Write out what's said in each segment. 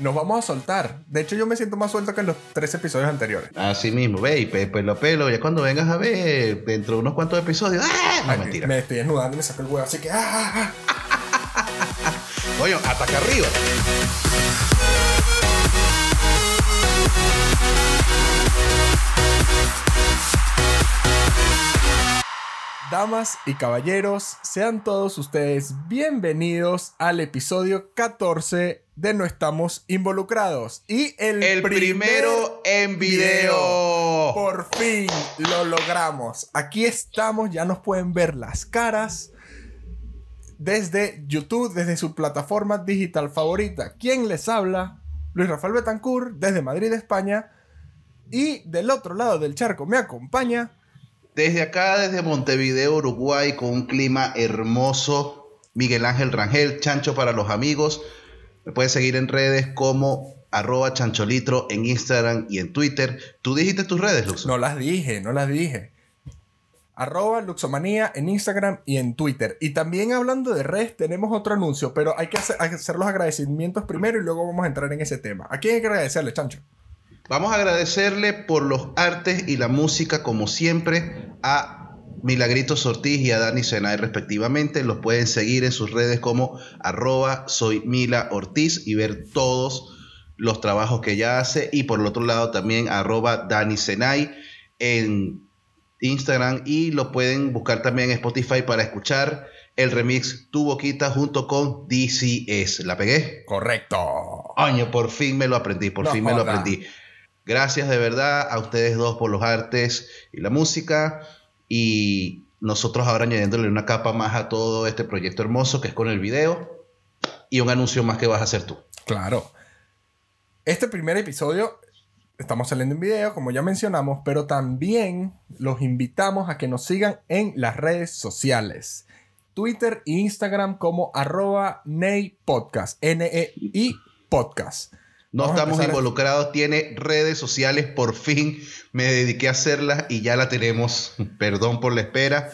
nos vamos a soltar. De hecho, yo me siento más suelto que en los tres episodios anteriores. Así mismo, ve, y pe- pelo a pelo, ya cuando vengas a ver, dentro de unos cuantos episodios, ¡ah! No, Ay, mentira. Me estoy desnudando y me saco el huevo, así que. ah. Coño, ataca arriba. Damas y caballeros, sean todos ustedes bienvenidos al episodio 14 de No Estamos Involucrados. Y el, El primer primero en video. Por fin lo logramos. Aquí estamos, ya nos pueden ver las caras desde YouTube, desde su plataforma digital favorita. ¿Quién les habla? Luis Rafael Betancourt, desde Madrid, España. Y del otro lado del charco me acompaña. Desde acá, desde Montevideo, Uruguay, con un clima hermoso, Miguel Ángel Rangel, Chancho para los amigos. Me puedes seguir en redes como arroba chancholitro en Instagram y en Twitter. ¿Tú dijiste tus redes, Lux? No las dije, no las dije. Arroba Luxomanía en Instagram y en Twitter. Y también hablando de redes, tenemos otro anuncio, pero hay que hacer, hay que hacer los agradecimientos primero y luego vamos a entrar en ese tema. ¿A quién hay que agradecerle, Chancho? Vamos a agradecerle por los artes y la música, como siempre, a Milagritos Ortiz y a Dani Senay respectivamente. Los pueden seguir en sus redes como arroba soy Mila Ortiz y ver todos los trabajos que ella hace. Y por el otro lado también arroba Dani Senay en Instagram y lo pueden buscar también en Spotify para escuchar el remix Tu Boquita junto con DCS. ¿La pegué? Correcto. Año, por fin me lo aprendí, por No fin me lo aprendí. Gracias de verdad a ustedes dos por los artes y la música. Y nosotros ahora añadiéndole una capa más a todo este proyecto hermoso que es con el video. Y un anuncio más que vas a hacer tú. Claro. Este primer episodio estamos saliendo en video, como ya mencionamos, pero también los invitamos a que nos sigan en las redes sociales. Twitter e Instagram como arroba Ney Podcast. N-E-I Podcast. No Vamos estamos a- involucrados, tiene redes sociales, por fin me dediqué a hacerlas y ya la tenemos. Perdón por la espera.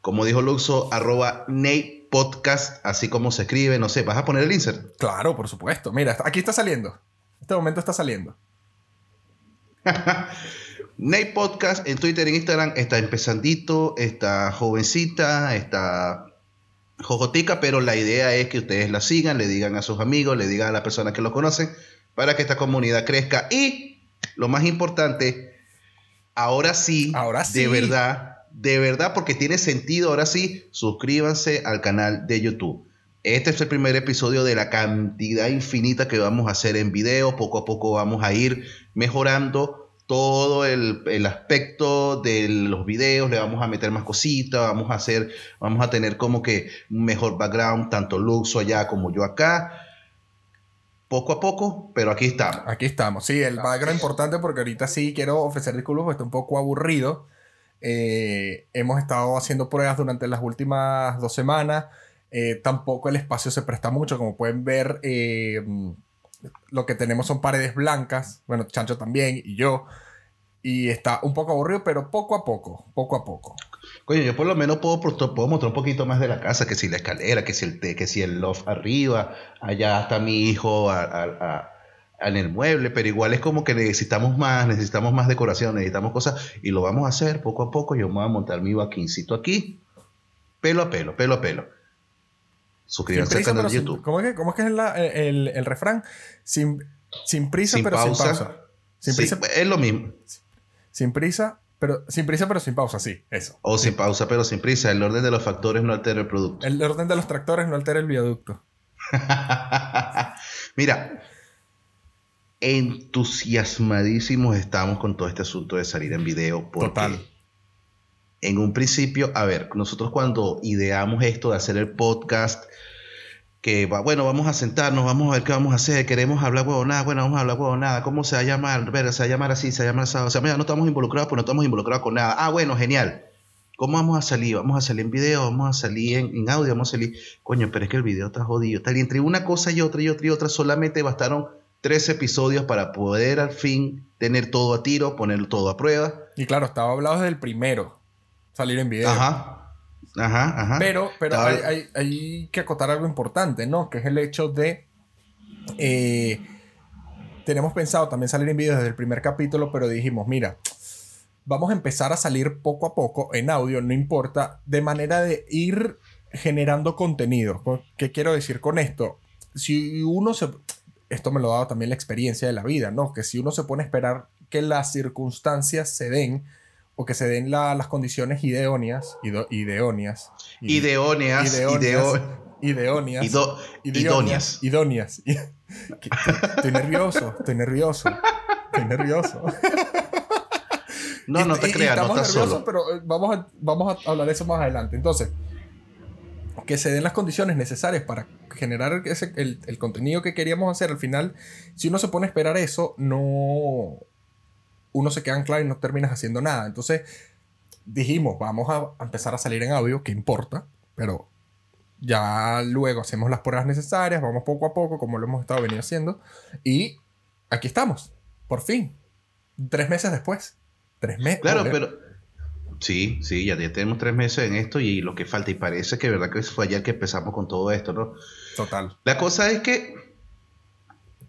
Como dijo Luxo, arroba Nate Podcast, así como se escribe, no sé, ¿vas a poner el insert? Claro, por supuesto. Mira, aquí está saliendo. En este momento está saliendo. Nate Podcast en Twitter e Instagram está empezandito, está jovencita, está jojotica, pero la idea es que ustedes la sigan, le digan a sus amigos, le digan a las personas que lo conocen, para que esta comunidad crezca. Y lo más importante, ahora sí, Ahora sí. de verdad, de verdad, porque tiene sentido, ahora sí, suscríbanse al canal de YouTube. Este es el primer episodio de la cantidad infinita que vamos a hacer en video. Poco a poco vamos a ir mejorando todo el, el aspecto de los videos. Le vamos a meter más cositas. Vamos a hacer, vamos a tener como que un mejor background, tanto Luxo allá como yo acá. Poco a poco, pero aquí estamos. Aquí estamos. Sí, el background importante porque ahorita sí quiero ofrecer disculpas porque está un poco aburrido. Eh, hemos estado haciendo pruebas durante las últimas dos semanas. Eh, tampoco el espacio se presta mucho. Como pueden ver, eh, lo que tenemos son paredes blancas. Bueno, Chancho también y yo. Y está un poco aburrido, pero poco a poco, poco a poco. Coño, yo por lo menos puedo, puedo mostrar un poquito más de la casa, que si la escalera, que si el, te- que si el loft arriba, allá está mi hijo a- a- a- en el mueble, pero igual es como que necesitamos más, necesitamos más decoración, necesitamos cosas, y lo vamos a hacer poco a poco. Yo me voy a montar mi vaquincito aquí, pelo a pelo, pelo a pelo. Suscríbanse al canal de sin- YouTube. ¿cómo, es que, cómo es que es la- el, el refrán? Sin, sin prisa, Sin pero pausa. sin pausa. Sin Sí, prisa, es lo mismo. Sin prisa, pero sin prisa, pero sin pausa, sí, eso. O sin pausa, pero sin prisa. El orden de los factores no altera el producto. El orden de los tractores no altera el viaducto. Mira, entusiasmadísimos estamos con todo este asunto de salir en video. Porque Total. En un principio, a ver, nosotros cuando ideamos esto de hacer el podcast, que va, bueno, vamos a sentarnos, vamos a ver qué vamos a hacer, queremos hablar huevonada, bueno, vamos a hablar huevonada, ¿cómo se va a llamar? Ver, se va a llamar así, se va a llamar así, o sea, mira, no estamos involucrados, pues no estamos involucrados con nada. Ah, bueno, genial. ¿Cómo vamos a salir? Vamos a salir en video, vamos a salir en, en audio, vamos a salir. Coño, pero es que el video está jodido. Tal, y entre una cosa y otra y otra y otra, solamente bastaron tres episodios para poder al fin tener todo a tiro, poner todo a prueba. Y claro, estaba hablado desde el primero salir en video. Ajá. Ajá, ajá. Pero, pero hay, hay- hay que acotar algo importante, ¿no? Que es el hecho de. eh, tenemos pensado también salir en video desde el primer capítulo, pero dijimos, mira, vamos a empezar a salir poco a poco en audio, no importa, de manera de ir generando contenido. ¿Qué quiero decir con esto? Si uno se... Esto me lo ha dado también la experiencia de la vida, ¿no? Que si uno se pone a esperar que las circunstancias se den o que se den las condiciones ideóneas, ideóneas, ideóneas, ideóneas, ideóneas, idóneas, idóneas. Estoy nervioso, estoy nervioso, estoy nervioso. No, no te creas, no estás solo. Pero eh, vamos a, vamos a hablar de eso más adelante. Entonces, que se den las condiciones necesarias para generar ese, el, el, contenido que queríamos hacer. Al final, si uno se pone a esperar eso, no. Uno se queda anclado y no terminas haciendo nada. Entonces, dijimos, vamos a empezar a salir en audio, que importa, pero ya luego hacemos las pruebas necesarias, vamos poco a poco, como lo hemos estado venido haciendo. Y aquí estamos, por fin. Tres meses después. Tres meses. Claro, pero. Sí, sí, ya, tenemos tres meses en esto y lo que falta. Y parece que verdad que fue ayer que empezamos con todo esto, ¿no? Total. La cosa es que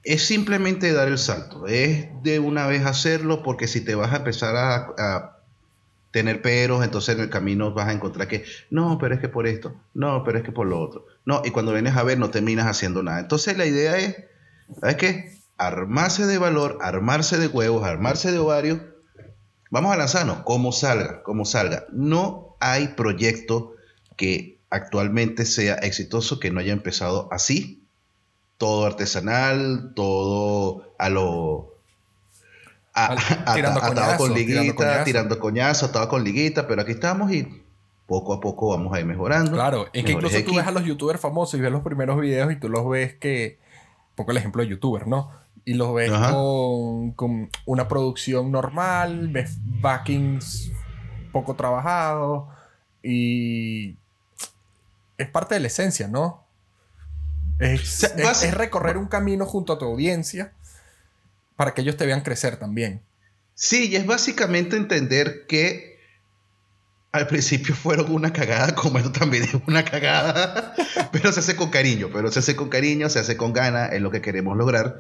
es simplemente dar el salto. Es de una vez hacerlo porque si te vas a empezar a tener peros, entonces en el camino vas a encontrar que, no, pero es que por esto, no, pero es que por lo otro. No, y cuando vienes a ver no terminas haciendo nada. Entonces la idea es, ¿sabes qué? Armarse de valor, armarse de huevos, armarse de ovarios. Vamos a lanzarnos, como salga, como salga. No hay proyecto que actualmente sea exitoso que no haya empezado así. Todo artesanal, todo a lo atado con liguita, tirando coñazo, atado con liguita, pero aquí estamos y poco a poco vamos a ir mejorando. Claro, es que incluso tú ves a los youtubers famosos y ves los primeros videos y tú los ves que, poco el ejemplo de youtubers, ¿no? Y los ves con, con, una producción normal, ves backings poco trabajados y es parte de la esencia, ¿no? Es recorrer un camino junto a tu audiencia para que ellos te vean crecer también. Sí, y es básicamente entender que al principio fueron una cagada, como esto también es una cagada, pero se hace con cariño, pero se hace con cariño, se hace con gana, es lo que queremos lograr.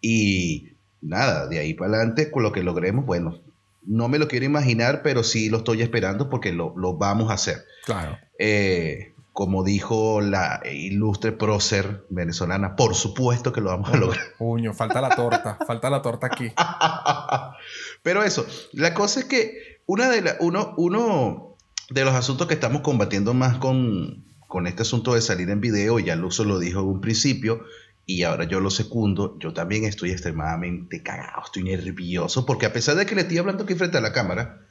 Y nada, de ahí para adelante, con lo que logremos, bueno, no me lo quiero imaginar, pero sí lo estoy esperando porque lo, lo vamos a hacer. Claro. Eh, como dijo la ilustre prócer venezolana, por supuesto que lo vamos a lograr. Puño, falta la torta, falta la torta aquí. Pero eso, la cosa es que una de uno, uno de los asuntos que estamos combatiendo más con, con este asunto de salir en video, ya Luso lo dijo en un principio, y ahora yo lo secundo, yo también estoy extremadamente cagado, estoy nervioso, porque a pesar de que le estoy hablando aquí frente a la cámara,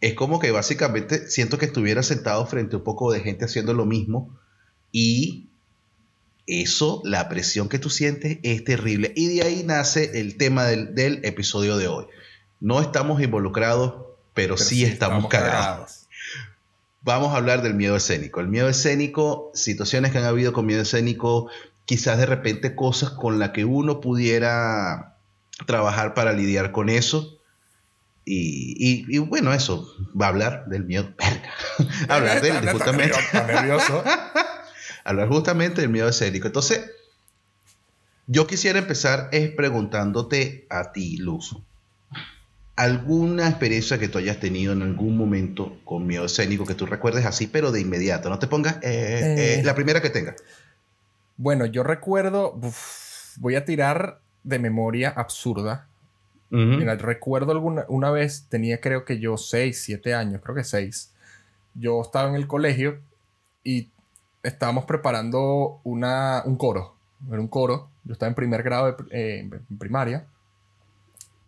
es como que básicamente siento que estuviera sentado frente a un poco de gente haciendo lo mismo y eso, la presión que tú sientes es terrible. Y de ahí nace el tema del, episodio de hoy. No estamos involucrados, pero, sí, estamos, cagados. Vamos a hablar del miedo escénico. El miedo escénico, situaciones que han habido con miedo escénico, quizás de repente cosas con las que uno pudiera trabajar para lidiar con eso y, bueno, eso, va a hablar del miedo. hablar del, justamente. hablar justamente del miedo escénico. Entonces, yo quisiera empezar es preguntándote a ti, Luz. ¿Alguna experiencia que tú hayas tenido en algún momento con miedo escénico que tú recuerdes así, pero de inmediato? No te pongas eh, eh, eh. la primera que tenga. Bueno, yo recuerdo, voy a tirar de memoria absurda, Mira, recuerdo alguna una vez, tenía creo que yo 6, 7 años, creo que 6. Yo estaba en el colegio y estábamos preparando una, un coro. Era un coro. Yo estaba en primer grado de eh, en primaria.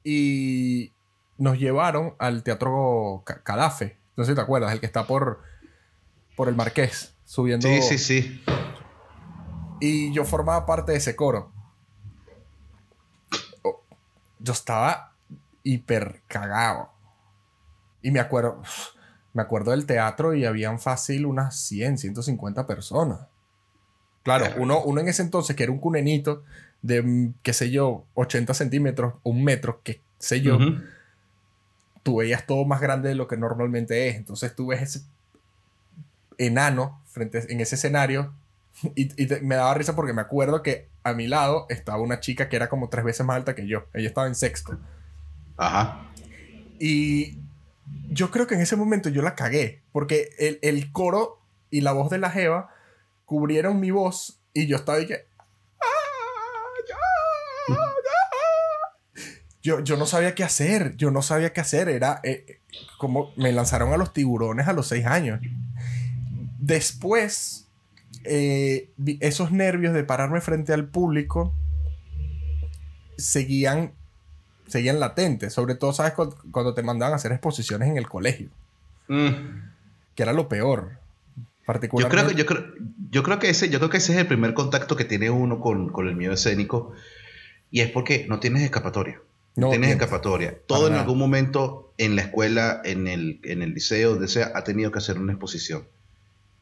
Y nos llevaron al Teatro Cadafe. No sé si te acuerdas, el que está por, por el Marqués, subiendo. Sí, sí, sí. Y yo formaba parte de ese coro yo estaba hiper cagado. Y me acuerdo, me acuerdo del teatro y habían fácil unas 100, 150 personas. Claro, uno, uno en ese entonces, que era un cunenito de, qué sé yo, 80 centímetros, un metro, qué sé yo, tú veías todo más grande de lo que normalmente es. Entonces tú ves ese enano frente en ese escenario Y, me daba risa porque me acuerdo que a mi lado estaba una chica que era como tres veces más alta que yo. Ella estaba en sexto. Ajá. Y yo creo que en ese momento yo la cagué. Porque el, el coro y la voz de la Jeva cubrieron mi voz y yo estaba ahí que. Yo, yo no sabía qué hacer, yo no sabía qué hacer, era eh, como me lanzaron a los tiburones a los seis años. Después, eh, esos nervios de pararme frente al público seguían, seguían latentes. Sobre todo, ¿sabes? Cuando, te mandaban a hacer exposiciones en el colegio. Mm. Que era lo peor. Particularmente. Yo creo, yo, creo, yo, creo que ese, yo creo que ese es el primer contacto que tiene uno con, con el miedo escénico. Y es porque no tienes escapatoria. No tienes escapatoria. Todo en algún momento en la escuela, en el, en el liceo, donde sea, ha tenido que hacer una exposición.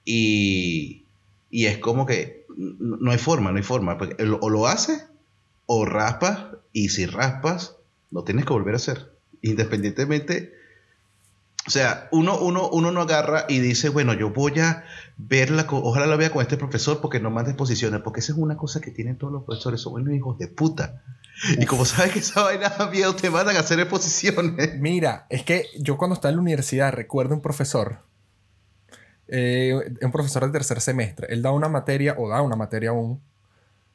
Y, y es como que no hay forma, no hay forma. O lo haces o raspas, y si raspas, lo tienes que volver a hacer. Independientemente. O sea, uno, uno, uno no agarra y dice, bueno, yo voy a verla, ojalá la vea con este profesor porque no manda exposiciones, porque esa es una cosa que tienen todos los profesores, son buenos hijos de puta. Y como sabes que esa vaina da miedo, te mandan a hacer exposiciones. Mira, es que yo cuando estaba en la universidad recuerdo un profesor eh, un profesor de tercer semestre. Él da una materia, o da una materia aún,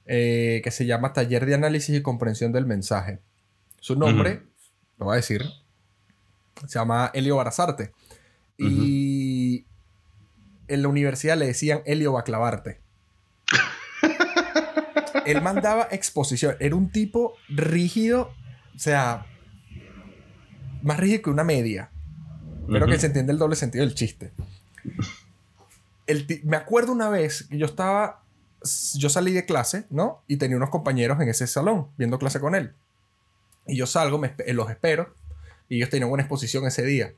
eh, que se llama Taller de Análisis y Comprensión del Mensaje. Su nombre, lo voy a decir, se llama Elio Barazarte. Y en la universidad le decían Elio va a clavarte. Él mandaba exposición. Era un tipo rígido, o sea, más rígido que una media. Pero que se entiende el doble sentido del chiste me acuerdo una vez que yo estaba, yo salí de clase, ¿no? Y tenía unos compañeros en ese salón viendo clase con él. Y yo salgo, me, los espero, y ellos tenían una exposición ese día.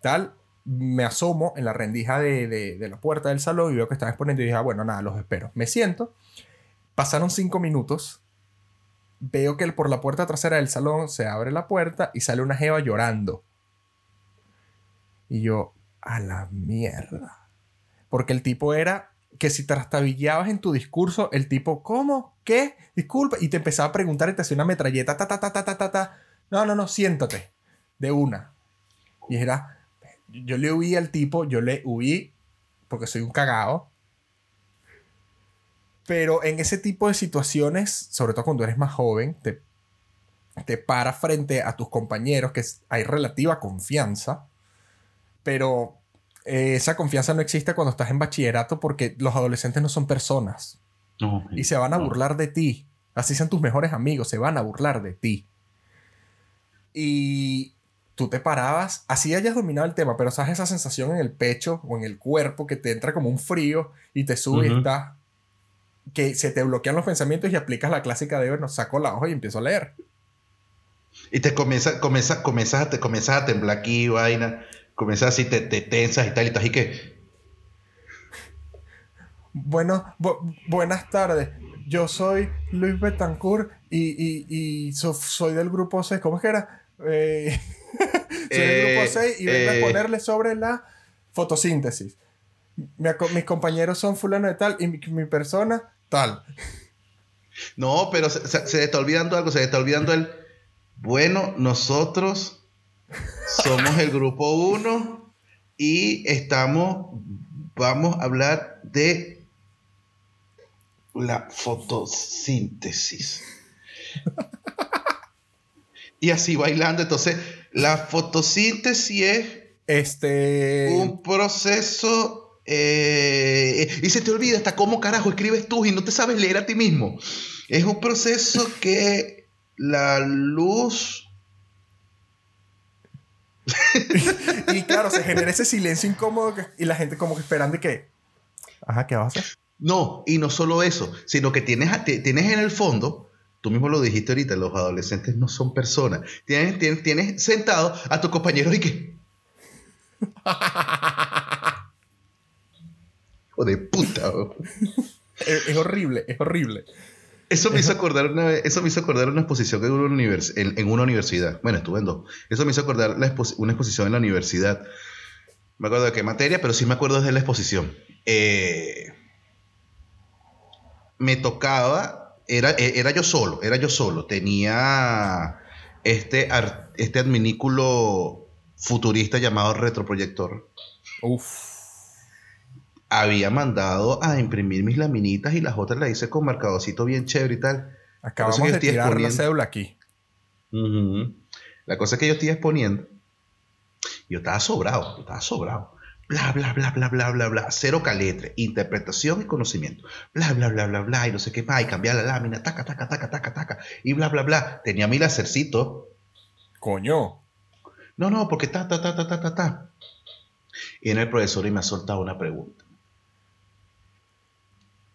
Tal, me asomo en la rendija de, la puerta del salón y veo que están exponiendo y dije, ah, bueno, nada, los espero. Me siento, pasaron cinco minutos, veo que por la puerta trasera del salón se abre la puerta y sale una jeva llorando. Y yo, a la mierda. Porque el tipo era que si trastabillabas en tu discurso, el tipo, ¿cómo? ¿Qué? Disculpa. Y te empezaba a preguntar y te hacía una metralleta, ta, ta, ta, ta, ta, ta, No, no, no, siéntate. De una. Y era, yo le huí al tipo, yo le huí porque soy un cagado. Pero en ese tipo de situaciones, sobre todo cuando eres más joven, te, te paras frente a tus compañeros, que hay relativa confianza, pero eh, esa confianza no existe cuando estás en bachillerato porque los adolescentes no son personas. y se van a burlar de ti. Así sean tus mejores amigos, se van a burlar de ti. Y tú te parabas, así hayas dominado el tema, pero sabes esa sensación en el pecho o en el cuerpo que te entra como un frío y te sube y estás que se te bloquean los pensamientos y aplicas la clásica de, bueno, saco la hoja y empiezo a leer. Y te comienza, comienza, comienzas, te comienzas a temblar aquí, vaina comienzas así, te, te, tensas y tal, y tal, y que... Bueno, buenas tardes. Yo soy Luis Betancourt y, y, soy del grupo 6. ¿Cómo es que era? Eh, soy del grupo 6 eh, y vengo a eh. ponerle sobre la fotosíntesis. mis compañeros son fulano de tal y mi, persona tal. No, pero se, se, está olvidando algo, se está olvidando el... Bueno, nosotros somos el grupo 1 y estamos, vamos a hablar de la fotosíntesis. y así bailando, entonces la fotosíntesis es este... un proceso eh, y se te olvida hasta cómo carajo escribes tú y no te sabes leer a ti mismo. Es un proceso que la luz y claro, se genera ese silencio incómodo y la gente como que esperando que, ajá, ¿qué vas a hacer? No, y no solo eso, sino que tienes, tienes en el fondo, tú mismo lo dijiste ahorita, los adolescentes no son personas. Tienes, tienes, tienes sentado a tu compañero y que... Hijo de puta. es horrible, es horrible. Eso me hizo acordar una eso me hizo acordar una exposición en una, en, una universidad. Bueno, estuve en dos. Eso me hizo acordar una exposición en la universidad. Me acuerdo de qué materia, pero sí me acuerdo de la exposición. Eh, me tocaba, era, e, era yo solo, era yo solo. Tenía este, este adminículo futurista llamado retroproyector. Uf. Había mandado a imprimir mis laminitas y las otras las hice con marcadorcito bien chévere y tal. Acabamos de tirar la cédula aquí. La cosa que yo estoy exponiendo, yo estaba sobrado, yo estaba sobrado. Bla, bla, bla, bla, bla, bla, bla. Cero caletre, interpretación y conocimiento. Bla, bla, bla, bla, bla. Y no sé qué más. Y cambiar la lámina. Taca, taca, taca, taca, taca. Y bla, bla, bla. Tenía mi lacercito. Coño. No, no, porque ta, ta, ta, ta, ta, ta, ta. Y en el profesor y me ha soltado una pregunta.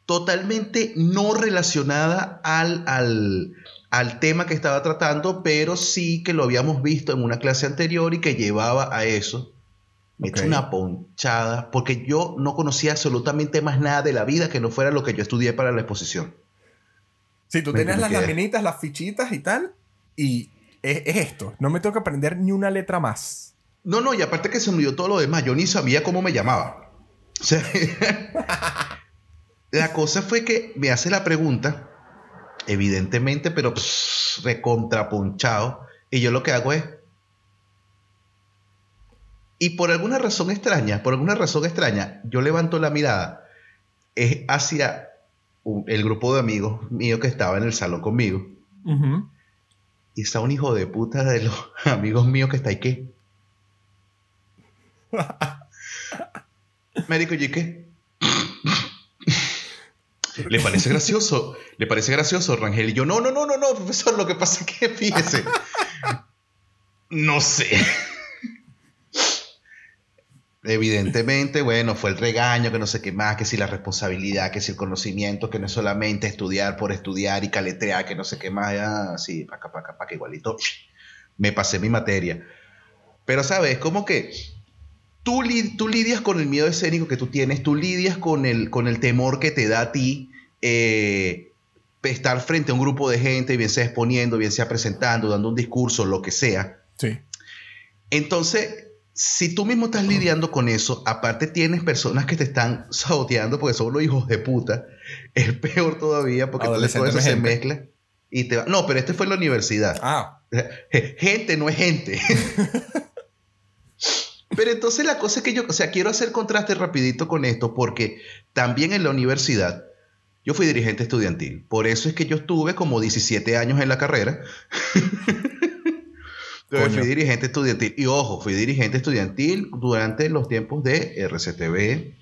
Totalmente no relacionada al, al, al tema que estaba tratando, pero sí que lo habíamos visto en una clase anterior y que llevaba a eso. Me okay. una ponchada porque yo no conocía absolutamente más nada de la vida que no fuera lo que yo estudié para la exposición. Sí, tú tenías las laminitas, las fichitas y tal, y es, esto. No me tengo que aprender ni una letra más. No, no, y aparte que se me dio todo lo demás, yo ni sabía cómo me llamaba. O sea, la cosa fue que me hace la pregunta evidentemente, pero recontrapunchado. Y yo lo que hago es. Y por alguna razón extraña, por alguna razón extraña, yo levanto la mirada es hacia el grupo de amigos míos que estaba en el salón conmigo. Y está un hijo de puta de los amigos míos que está ahí. Médico, ¿y qué? ¿Le parece gracioso? ¿Le parece gracioso, Rangel? Y yo, no, no, no, no, no, profesor, lo que pasa es que fíjese. no sé. Evidentemente, bueno, fue el regaño, que no sé qué más, que si la responsabilidad, que si el conocimiento, que no es solamente estudiar por estudiar y caletrear, que no sé qué más, ya, sí, paca, paca, paca, igualito. Me pasé mi materia. Pero, ¿sabes? Como que tú, tú lidias con el miedo escénico que tú tienes, tú lidias con el, con el temor que te da a ti eh, estar frente a un grupo de gente, bien sea exponiendo, bien sea presentando, dando un discurso, lo que sea. Sí. Entonces, si tú mismo estás lidiando con eso, aparte tienes personas que te están saboteando porque son los hijos de puta, es peor todavía porque todo eso se mezcla y te va. No, pero este fue en la universidad. Ah. Gente no es gente. Pero entonces la cosa es que yo, o sea, quiero hacer contraste rapidito con esto porque también en la universidad yo fui dirigente estudiantil. Por eso es que yo estuve como 17 años en la carrera. fui dirigente estudiantil. Y ojo, fui dirigente estudiantil durante los tiempos de RCTV,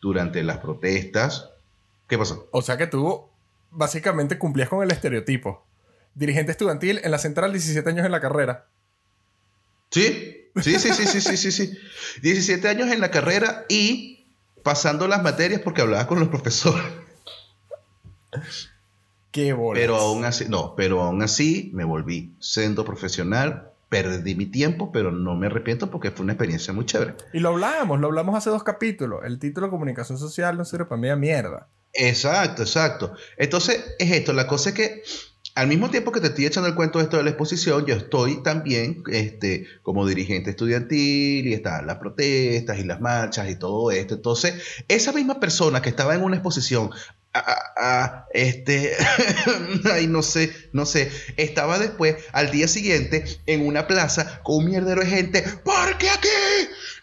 durante las protestas. ¿Qué pasó? O sea que tú básicamente cumplías con el estereotipo. Dirigente estudiantil en la central, 17 años en la carrera. Sí, Sí, sí, sí, sí, sí, sí, sí. 17 años en la carrera y pasando las materias porque hablaba con los profesores. Qué bolas. Pero aún así, no, pero aún así me volví siendo profesional, perdí mi tiempo, pero no me arrepiento porque fue una experiencia muy chévere. Y lo hablamos, lo hablamos hace dos capítulos. El título comunicación social no sirve para mí a mierda. Exacto, exacto. Entonces, es esto, la cosa es que al mismo tiempo que te estoy echando el cuento de esto de la exposición, yo estoy también este, como dirigente estudiantil y están las protestas y las marchas y todo esto. Entonces, esa misma persona que estaba en una exposición, a, este, ay, no sé, no sé, estaba después al día siguiente en una plaza con un mierdero de gente, porque aquí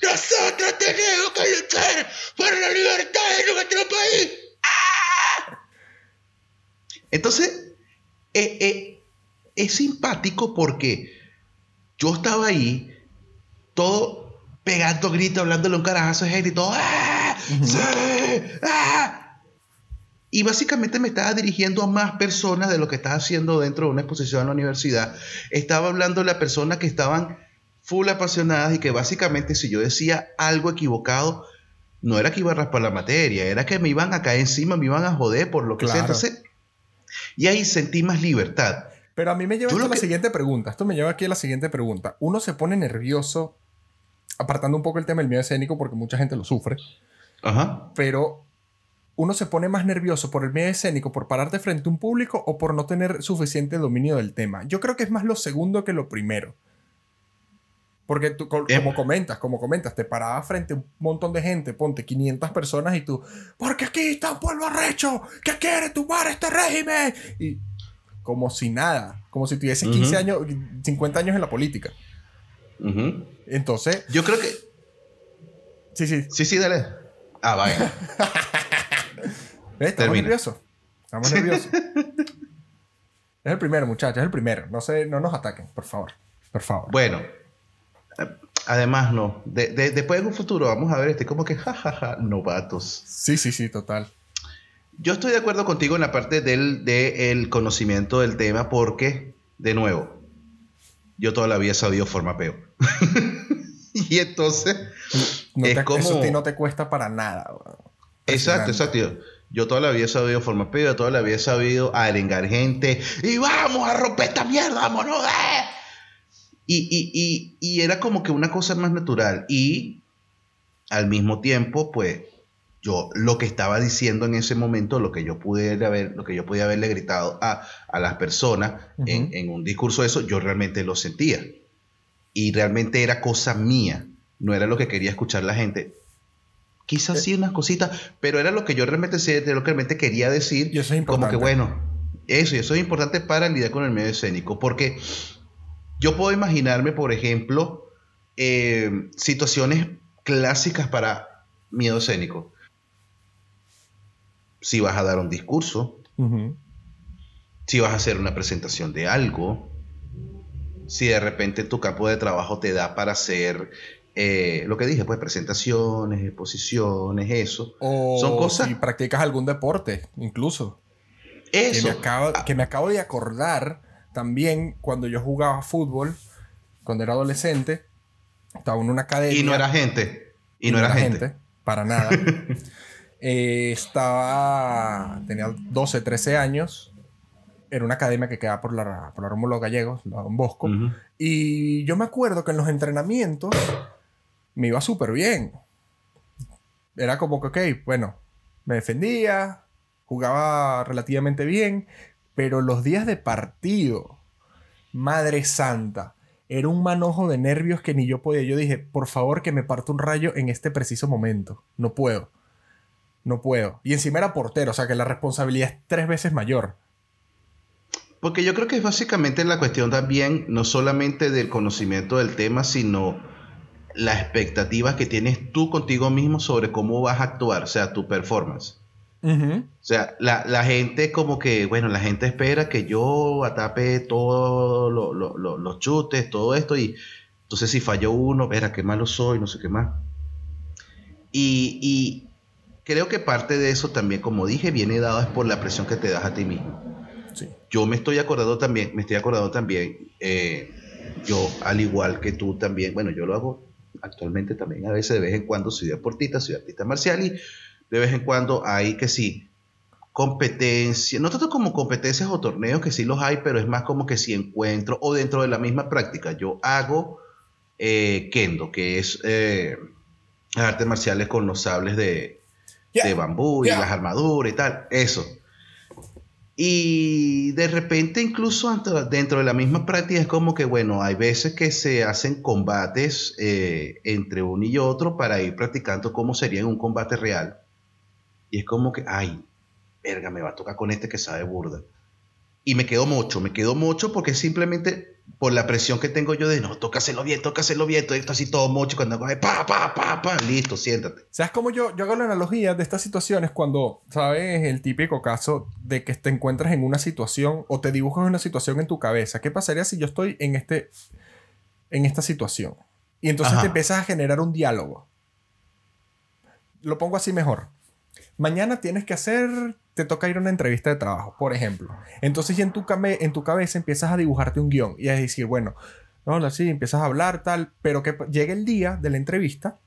nosotros tenemos que luchar por la libertad de nuestro país. ¡Ah! Entonces, eh, eh, es simpático porque yo estaba ahí, todo pegando gritos, hablándole un carajazo de gente y todo. ¡Ah! ¡Ah! Y básicamente me estaba dirigiendo a más personas de lo que estaba haciendo dentro de una exposición en la universidad. Estaba hablando de las personas que estaban full apasionadas y que básicamente si yo decía algo equivocado, no era que iba a raspar la materia, era que me iban a caer encima, me iban a joder por lo que sea. Entonces, y ahí sentí más libertad. Pero a mí me lleva a la siguiente pregunta. Esto me lleva aquí a la siguiente pregunta. Uno se pone nervioso, apartando un poco el tema del miedo escénico, porque mucha gente lo sufre. Ajá. Pero uno se pone más nervioso por el miedo escénico, por pararte frente a un público o por no tener suficiente dominio del tema. Yo creo que es más lo segundo que lo primero. Porque tú, co- como comentas, como comentas, te parabas frente a un montón de gente, ponte 500 personas y tú, porque aquí está un pueblo arrecho que quiere tumbar este régimen. Y como si nada, como si tuviese 15 Ujú. años, 50 años en la política. Entonces, Yo creo que. sí, sí, Sí, sí, dale. Ah, vaya. Estamos Termina. nerviosos. Estamos nerviosos. es el primero, muchachos, es el primero. No, se, no nos ataquen, por favor. Por favor. Bueno, además no. De- de- después en un futuro vamos a ver este como que jajaja, novatos. Sí, sí, sí, total. Yo estoy de acuerdo contigo en la parte del de el conocimiento del tema porque, de nuevo, yo toda la vida he sabido formapeo. y entonces, No Es como- Eso a ti no te cuesta para nada. exacto, exacto. Yo, toda la vida he sabido formapeo, yo toda la vida he sabido arengar gente y vamos a romper esta mierda, vámonos. eh". Y, y, y, y era como que una cosa más natural. Y al mismo tiempo, pues, yo lo que estaba diciendo en ese momento, lo que yo pude haber, lo que yo podía haberle gritado a, a las personas en, en un discurso de eso, yo realmente lo sentía. Y realmente era cosa mía, no era lo que quería escuchar la gente. Quizás sí unas cositas, pero era lo que yo realmente sé, de lo que realmente quería decir. Y eso es Como importante. que bueno, eso y eso es importante para lidiar con el medio escénico, porque yo puedo imaginarme, por ejemplo, eh, situaciones clásicas para miedo escénico. Si vas a dar un discurso, si vas a hacer una presentación de algo, si de repente tu campo de trabajo te da para hacer eh, lo que dije, pues presentaciones, exposiciones, eso. O Son cosas- si practicas algún deporte, incluso. Que Eso. me, acabo, que me acabo de acordar también cuando yo jugaba fútbol, cuando era adolescente, estaba en una academia. Y no era gente. Y, no, era, gente. Para nada. Eh, estaba. Tenía 12, 13 años. Era una academia que quedaba por la, por la Rómulo Gallegos, la Don Bosco. Ujú. Y yo me acuerdo que en los entrenamientos me iba súper bien. Era como que, ok, bueno, me defendía, jugaba relativamente bien, pero los días de partido, madre santa, era un manojo de nervios que ni yo podía. Yo dije, por favor, que me parta un rayo en este preciso momento. No puedo. No puedo. Y encima era portero, o sea que la responsabilidad es tres veces mayor. Porque yo creo que es básicamente la cuestión también, no solamente del conocimiento del tema, sino las expectativas que tienes tú contigo mismo sobre cómo vas a actuar, o sea, tu performance. O sea, la, la gente como que, bueno, la gente espera que yo atape todos lo- lo- lo- los chutes, todo esto, y entonces si falló uno, verá qué malo soy, no sé qué más. Y, y creo que parte de eso también, como dije, viene dado es por la presión que te das a ti mismo. Sí. Yo me estoy acordando también, me estoy acordando también, eh, yo al igual que tú también, bueno, yo lo hago actualmente también, a veces de vez en cuando soy deportista, soy artista marcial y de vez en cuando hay que sí, competencia, no tanto como competencias o torneos, que sí los hay, pero es más como que si encuentro, o dentro de la misma práctica, yo hago eh, kendo, que es eh, artes marciales con los sables de, Yeah. de bambú y Yeah. las armaduras y tal, eso. Y de repente incluso dentro de la misma práctica es como que, bueno, hay veces que se hacen combates eh, entre uno y otro para ir practicando cómo sería un combate real. Y es como que, ay, verga, me va a tocar con este que sabe burda. Y me quedo mucho, me quedo mucho porque simplemente por la presión que tengo yo de, no, tócaselo bien, tócaselo bien, todo esto así todo mucho, cuando hago, pa, pa, pa, pa, listo, siéntate. ¿Sabes cómo yo, yo hago la analogía de estas situaciones cuando, ¿sabes? El típico caso de que te encuentras en una situación o te dibujas una situación en tu cabeza. ¿Qué pasaría si yo estoy en, este, en esta situación? Y entonces Ajá. te empiezas a generar un diálogo. Lo pongo así mejor. Mañana tienes que hacer, te toca ir a una entrevista de trabajo, por ejemplo. Entonces ya en tu, en tu cabeza empiezas a dibujarte un guion y a decir, bueno, no, sí, empiezas a hablar tal, pero que llega el día de la entrevista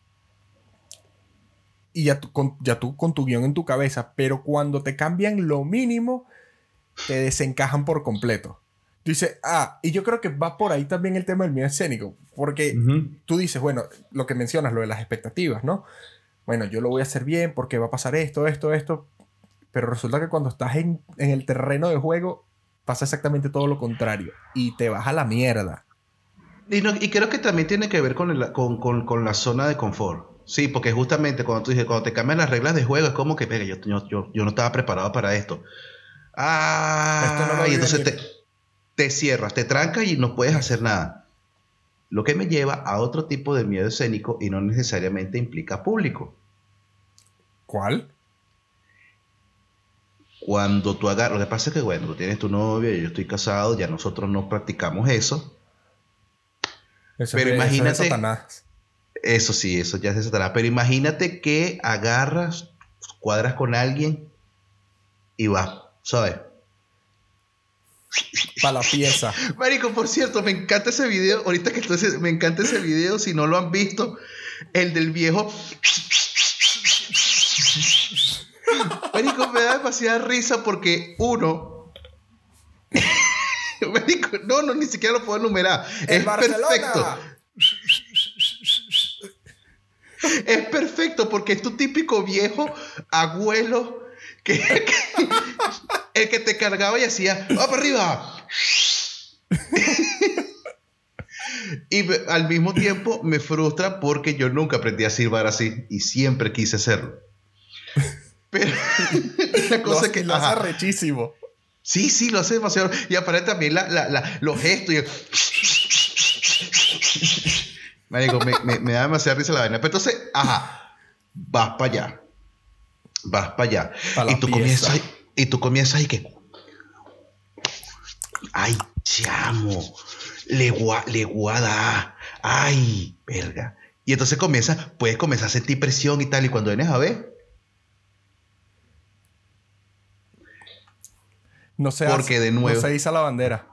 y ya tú, con, ya tú con tu guion en tu cabeza, pero cuando te cambian lo mínimo, te desencajan por completo. Tú dices, ah, y yo creo que va por ahí también el tema del miedo escénico, porque tú dices, bueno, lo que mencionas, lo de las expectativas, ¿no? Bueno, yo lo voy a hacer bien porque va a pasar esto, esto, esto, pero resulta que cuando estás en, en el terreno de juego pasa exactamente todo lo contrario y te vas a la mierda. Y, creo que también tiene que ver con, con, la zona de confort. Sí, porque justamente cuando tú dices, cuando te cambian las reglas de juego, es como que, venga, yo, yo, no estaba preparado para esto. Ah, y entonces te, te, cierras, te trancas y no puedes hacer nada. Lo que me lleva a otro tipo de miedo escénico y no necesariamente implica público. ¿Cuál? Cuando tú agarras, lo que pasa es que, bueno, tú tienes tu novia, yo estoy casado, ya nosotros no practicamos eso. pero imagínate. Eso, sí, eso ya es Satanás. Pero imagínate que agarras, cuadras con alguien y vas, ¿sabes? Para la pieza. Marico, por cierto, me encanta ese video. Ahorita que estoy, me encanta ese video. Si no lo han visto, el del viejo. Marico, me da demasiada risa porque uno. Marico, no, no, ni siquiera lo puedo enumerar. es perfecto. Es perfecto porque es tu típico viejo abuelo que, el que te cargaba y hacía, ¡va para arriba! y al mismo tiempo me frustra porque yo nunca aprendí a silbar así y siempre quise hacerlo. Cosa que lo hace rechísimo. Sí, sí, lo hace demasiado. Y aparece también los gestos. Y... Marico, me, me, da demasiada risa la vaina. Pero entonces, ajá, vas para allá. Vas para allá. y tú comienzas y tú comienzas y que. Ay, chamo. Le, le guada. Ay, verga. Y entonces comienza, puedes comenzar a sentir presión y tal. Y cuando vienes a ver, No se, porque de nuevo, no se iza la bandera.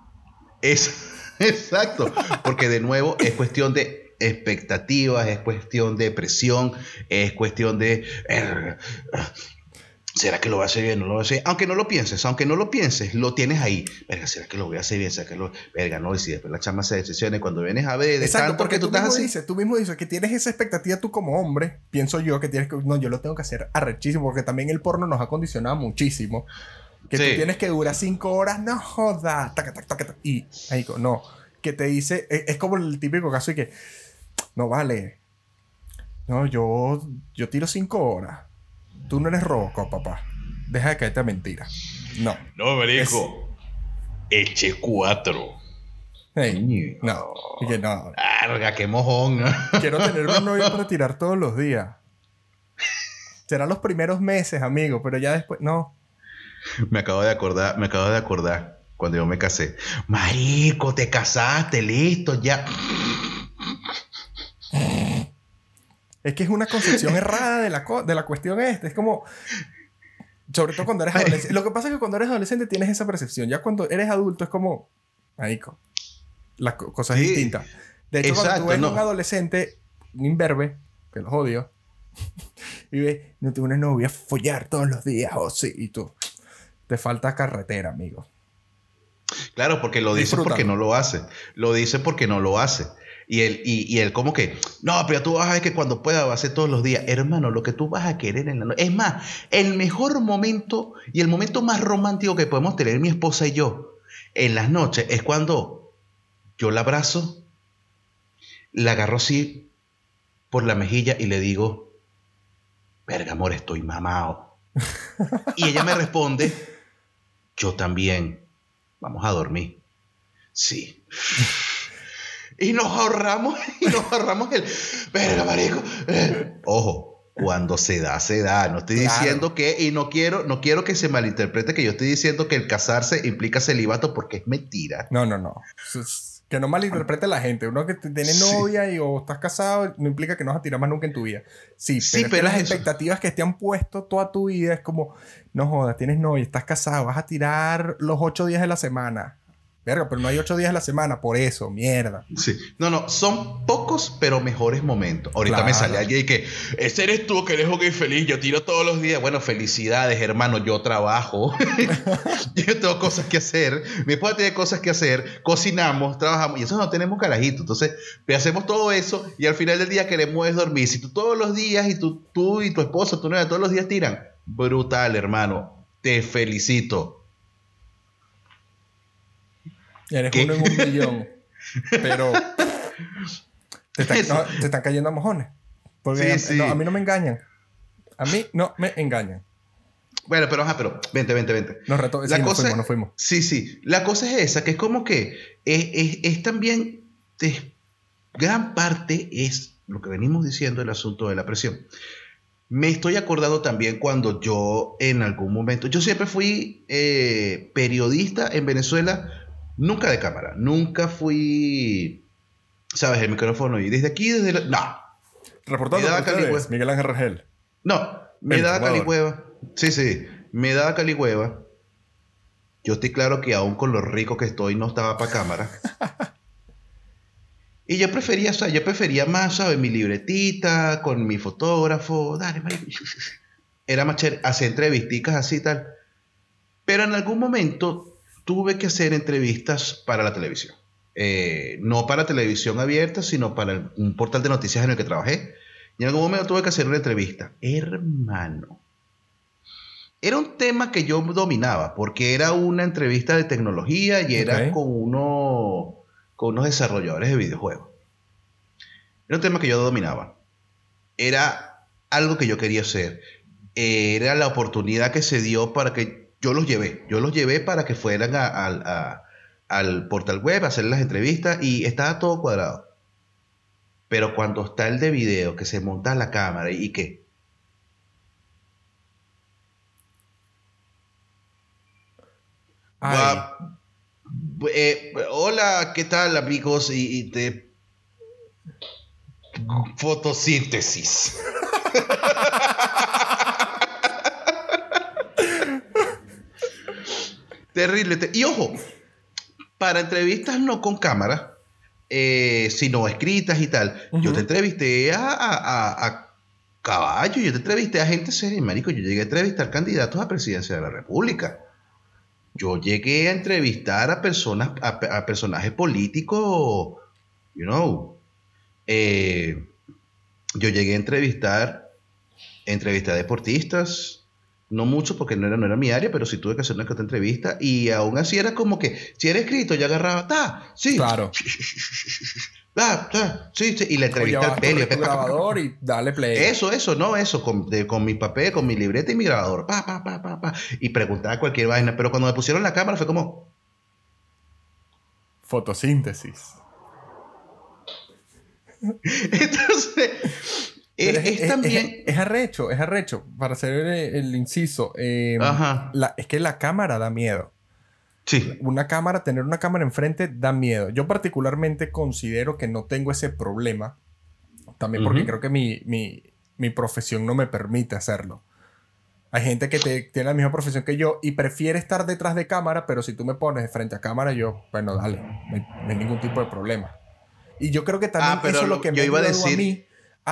Es, exacto, porque de nuevo es cuestión de expectativas, es cuestión de presión, es cuestión de... ¿Será que lo va a hacer bien? No lo va a hacer Aunque no lo pienses, aunque no lo pienses, lo tienes ahí. Verga, ¿será que lo voy a hacer bien? ¿Será que lo.? Verga, no. Y si después la chama se decisione cuando vienes a ver. De Exacto, porque tú, estás así. Dices, tú mismo dices que tienes esa expectativa tú como hombre. Pienso yo que tienes que. No, yo lo tengo que hacer arrechísimo, porque también el porno nos ha condicionado muchísimo. Que tú tienes que durar cinco horas, no jodas. y, no. Que te dice, e, es, como el típico caso de que, no vale. No, yo, yo tiro cinco horas. Tú no eres roco, papá. Deja de caerte a mentira. No. No, marico. Eche cuatro. no. Y que no. Larga, qué mojón. Quiero tener una novia para tirar todos los días. Serán los primeros meses, amigo, pero ya después. No. Me acabo de acordar, me acabo de acordar cuando yo me casé. Marico, te casaste, listo, ya. Es que es una concepción errada de la, de la cuestión esta. Es como. Sobre todo cuando eres adolescente. Lo que pasa es que cuando eres adolescente tienes esa percepción. Ya cuando eres adulto es como. Marico. Las cosas distintas. De hecho, cuando tú ves un adolescente, un imberbe, que los odio, y ves, no tengo una novia, follar todos los días, o oh, sí, y tú te falta carretera, amigo. Claro, porque lo dice porque no lo hace. Lo dice porque no lo hace. Y él, y, él como que, no, pero tú vas a ver que cuando pueda va a hacer todos los días. Hermano, lo que tú vas a querer en la noche. Es más, el mejor momento y el momento más romántico que podemos tener mi esposa y yo en las noches es cuando yo la abrazo, la agarro así por la mejilla y le digo, verga, amor, estoy mamado. y ella me responde, yo también. Vamos a dormir. Sí. y nos ahorramos, y nos ahorramos el. Verga, marico. Ojo, cuando se da, se da. No estoy diciendo que, y no quiero, no quiero que se malinterprete que yo estoy diciendo que el casarse implica celibato porque es mentira. No, no, no. Que no malinterprete la gente. Uno que tiene novia y o estás casado no implica que no vas a tirar más nunca en tu vida. Sí, pero, las expectativas que te han puesto toda tu vida es como, no jodas, tienes novia, estás casado, vas a tirar los ocho días de la semana. Verga, pero no hay ocho días a la semana, por eso, mierda. Sí. No, no, son pocos, pero mejores momentos. Ahorita me sale alguien y que, ese eres tú que eres gay feliz, yo tiro todos los días. Bueno, felicidades, hermano, yo trabajo. yo tengo cosas que hacer. Mi esposa tiene cosas que hacer. Cocinamos, trabajamos, y eso no tenemos carajito. Entonces, hacemos todo eso y al final del día queremos dormir. Si tú todos los días y tú, tú y tu esposa, tu novia, todos los días tiran, brutal, hermano. Te felicito Eres uno en un millón. Pero Te están, no, te están cayendo a mojones. Porque Sí, a, no, sí. a mí no me engañan. A mí no me engañan. Bueno, pero ajá, pero vente, vente, vente. Nos reto, sí, La nos cosa- fuimos, nos fuimos. Sí, sí. La cosa es esa, que es como que es, es- es también, es- gran parte es lo que venimos diciendo el asunto de la presión. Me estoy acordando también cuando yo en algún momento, yo siempre fui eh, periodista en Venezuela, nunca de cámara, nunca fui, sabes, el micrófono y desde aquí, desde la- no, Reportando Me da por ustedes. Miguel Ángel Rangel. no, me El da informador. calihueva. Sí, sí, me da calihueva. Yo estoy claro que aún con lo rico que estoy no estaba para cámara. y yo prefería, o sea, yo prefería más, ¿sabes? Mi libretita, con mi fotógrafo, dale, marico. Era más chévere, hacer entrevisticas así y tal. Pero en algún momento tuve que hacer entrevistas para la televisión. Eh, no para televisión abierta, sino para el- un portal de noticias en el que trabajé. Y en algún momento tuve que hacer una entrevista. Hermano. Era un tema que yo dominaba, porque era una entrevista de tecnología y era con, uno, con unos desarrolladores de videojuegos. Era un tema que yo dominaba. Era algo que yo quería hacer. Era la oportunidad que se dio para que yo los llevé. Yo los llevé para que fueran a- al- a- al portal web a hacer las entrevistas y estaba todo cuadrado. Pero cuando está el de video, que se monta la cámara y que... Eh, hola, ¿qué tal amigos? Y, y te... Fotosíntesis. Terrible. te- Y ojo, para entrevistas no con cámara, eh, sino escritas y tal, yo te entrevisté a, a- a- a caballo, yo te entrevisté a gente seria, marico, yo llegué a entrevistar candidatos a presidencia de la República. Yo llegué a entrevistar a personas, a, personajes políticos, you know. Eh, yo llegué a entrevistar, entrevisté a deportistas, no mucho porque no era, no era mi área, pero sí tuve que hacer una que otra entrevista y aún así era como que, si era escrito, yo agarraba, ta, sí, Claro. ta, sí, sí, y la entrevista al tele, tu grabador y dale play. eso, eso, no, eso, con, de- con mi papel, con mi libreta y mi grabador, pa, pa, pa, pa, pa, y preguntaba cualquier vaina, pero cuando me pusieron la cámara fue como, Fotosíntesis. entonces, es, Pero es también, Es, es arrecho, es arrecho. Para hacer el, el inciso. eh, la- es que la cámara da miedo. sí, Una cámara, tener una cámara enfrente da miedo. Yo particularmente considero que no tengo ese problema. También porque Ujú. creo que mi, mi- mi profesión no me permite hacerlo. Hay gente que te- tiene la misma profesión que yo y prefiere estar detrás de cámara, pero si tú me pones de frente a cámara, yo, bueno, dale, no hay, no hay ningún tipo de problema. Y yo creo que también Ah, pero eso es lo que me yo ha iba a ayudado a decir- mí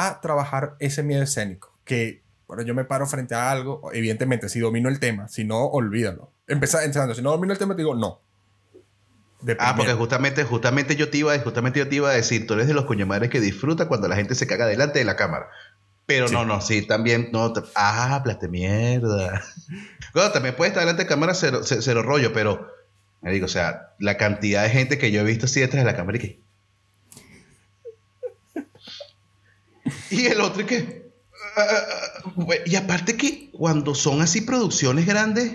a trabajar ese miedo escénico. Que, bueno, yo me paro frente a algo, evidentemente, si domino el tema, si no, olvídalo. Empezando, empezando, si no domino el tema, te digo no. Ah, porque justamente, justamente yo te iba, justamente yo te iba a decir, tú eres de los coñamares que disfruta cuando la gente se caga delante de la cámara. Pero Sí. no, no, sí, también, no, ah, plaste mierda. Bueno, también puede estar delante de cámara cero, ce- cero rollo, pero, me digo, o sea, la cantidad de gente que yo he visto así detrás de la cámara y que... Y el otro que... ah, ah, ah, y aparte que cuando son así producciones grandes,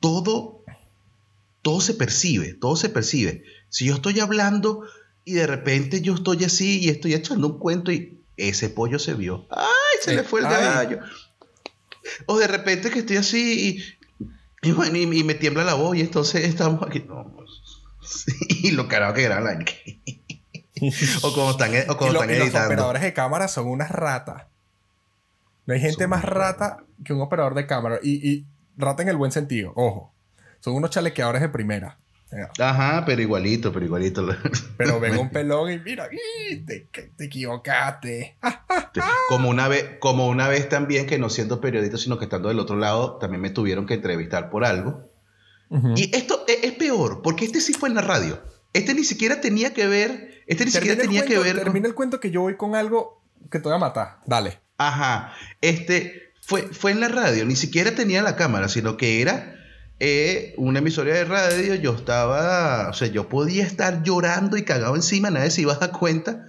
todo, todo se percibe, todo se percibe. Si yo estoy hablando y de repente yo estoy así y estoy echando un cuento y ese pollo se vio. ¡Ay, se Sí. le fue el gallo! O de repente que estoy así y, y, bueno, y, y me tiembla la voz y entonces estamos aquí. No, sí, y lo carajo que graban la O como están, o Y, como lo- están y los editando. operadores de cámara son unas ratas. No hay gente Son más rata que un operador de cámara. Y, y rata en el buen sentido, ojo. Son unos chalequeadores de primera. Ajá, pero igualito, pero igualito. Pero venga un pelón y mira, te, te equivocaste. Como una vez, como una vez también que no siendo periodista, sino que estando del otro lado, también me tuvieron que entrevistar por algo. Y esto es, es peor, porque este sí fue en la radio. Este ni siquiera tenía que ver, este ni siquiera Termina el tenía que ver con- Termina el cuento que yo voy con algo que te voy a matar. Dale. Ajá, este fue, fue en la radio, ni siquiera tenía la cámara, sino que era eh, una emisora de radio, yo estaba, o sea, yo podía estar llorando y cagado encima, nadie se iba a dar cuenta,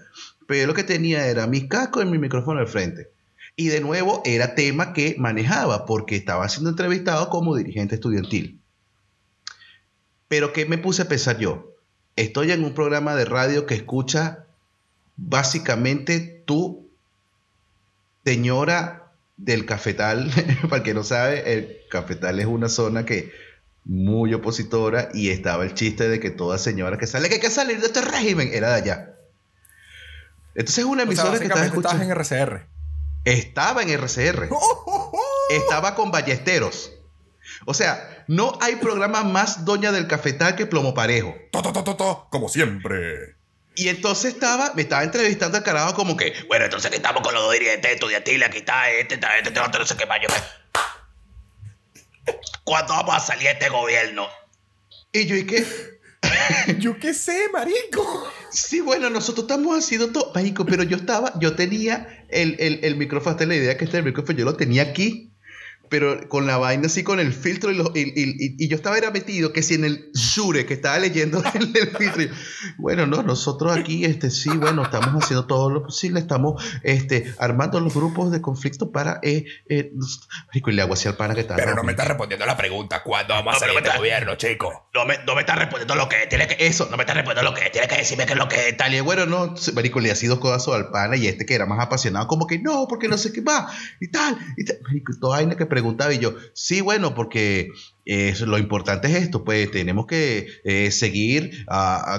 pero yo lo que tenía era mi casco y mi micrófono al frente. Y de nuevo era tema que manejaba porque estaba siendo entrevistado como dirigente estudiantil. Pero ¿qué me puse a pensar yo? Estoy en un programa de radio que escucha básicamente tú, señora del cafetal, para el que no sabe, el cafetal es una zona que muy opositora y estaba el chiste de que toda señora que sale, que hay que salir de este régimen, era de allá. Entonces es una emisora que estaba escuchando. en RCR. Estaba en RCR. Estaba con Ballesteros. O sea, no hay programa más doña del cafetal que Plomo Parejo. como siempre. Y entonces estaba, me estaba entrevistando al carajo como que, bueno, entonces aquí estamos con los dos dirigentes estudiantiles, aquí está este, está este, este, no sé qué más. ¿Cuándo vamos a salir este gobierno? Y yo, ¿y qué? yo qué sé, marico. Sí, bueno, nosotros estamos haciendo todo, marico, pero yo estaba, yo tenía el, el, el micrófono, hasta la idea que este micrófono yo lo tenía aquí pero con la vaina así, con el filtro y, y, y, yo estaba era metido que si en el Shure que estaba leyendo el, el filtro, bueno, no, nosotros aquí, este, sí, bueno, estamos haciendo todo lo posible, estamos este, armando los grupos de conflicto para, eh, eh, y le hago así al pana que está. Pero no me está respondiendo la pregunta, ¿cuándo vamos a salir del gobierno, chico? No me, no me está respondiendo lo que tiene que, eso, no me está respondiendo lo que tiene que decirme que es lo que tal, y bueno, no, marico, le ha sido codazos al pana y este que era más apasionado, como que no, porque no sé qué va, y tal, y tal, marico, toda vaina que preguntaba y yo, sí, bueno, porque eh, lo importante es esto, pues tenemos que eh, seguir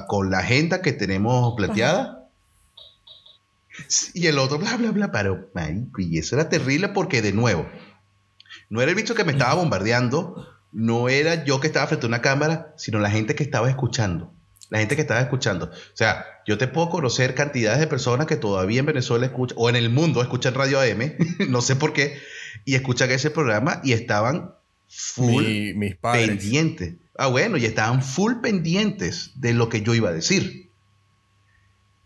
con la agenda que tenemos planteada. Y el otro, bla, bla, bla, pero, y eso era terrible porque, de nuevo, no era el bicho que me estaba bombardeando, no era yo que estaba frente a una cámara, sino la gente que estaba escuchando. La gente que estaba escuchando. O sea, yo te puedo conocer cantidades de personas que todavía en Venezuela escuchan, o en el mundo escuchan Radio AM, no sé por qué, y escuchan ese programa y estaban full pendientes. Ah, bueno, y estaban full pendientes de lo que yo iba a decir.